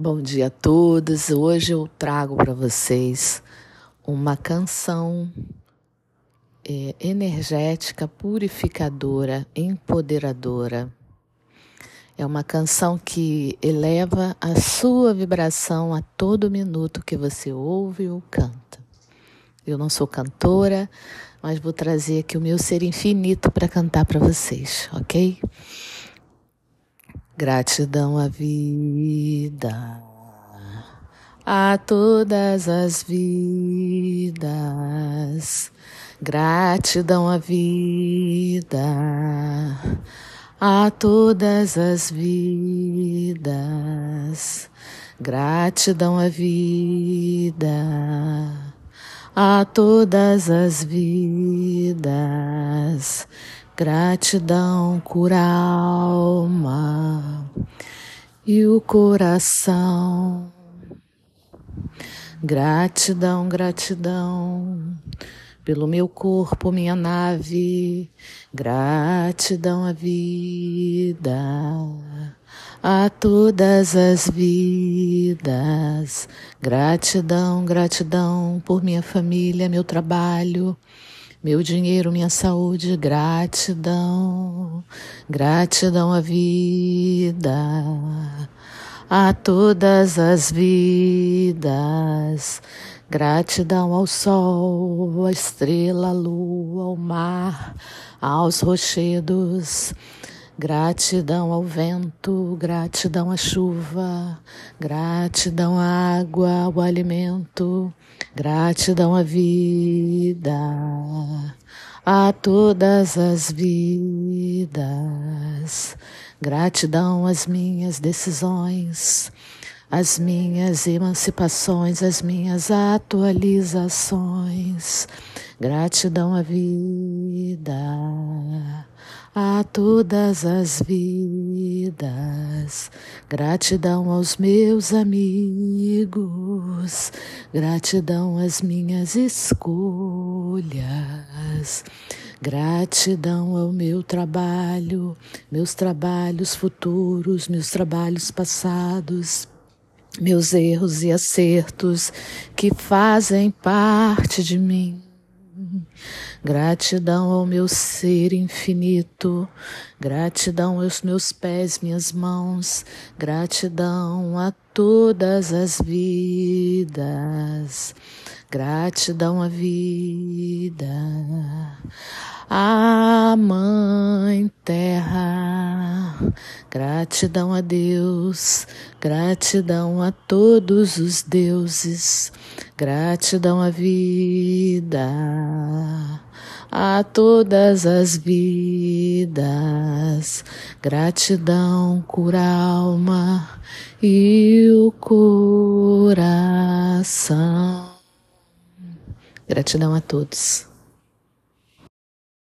Bom dia a todos. Hoje eu trago para vocês uma canção é, energética, purificadora, empoderadora. É uma canção que eleva a sua vibração a todo minuto que você ouve ou canta. Eu não sou cantora, mas vou trazer aqui o meu ser infinito para cantar para vocês, ok? Gratidão à vida, a todas as vidas. Gratidão à vida, a todas as vidas. Gratidão à vida, a todas as vidas. Gratidão cura a alma e o coração. Gratidão, gratidão pelo meu corpo, minha nave. Gratidão à vida, a todas as vidas. Gratidão, gratidão por minha família, meu trabalho meu dinheiro, minha saúde, gratidão, gratidão à vida, a todas as vidas, gratidão ao sol, à estrela, à lua, ao mar, aos rochedos. Gratidão ao vento, gratidão à chuva, gratidão à água, ao alimento, gratidão à vida, a todas as vidas, gratidão às minhas decisões, às minhas emancipações, às minhas atualizações, gratidão à vida a todas as vidas. Gratidão aos meus amigos, gratidão às minhas escolhas. Gratidão ao meu trabalho, meus trabalhos futuros, meus trabalhos passados, meus erros e acertos que fazem parte de mim. Gratidão ao meu ser infinito, gratidão aos meus pés, minhas mãos, gratidão a todas as vidas, gratidão à vida, à Mãe Terra, gratidão a Deus, gratidão a todos os deuses, gratidão à vida a todas as vidas. Gratidão cura a alma e o coração. Gratidão a todos.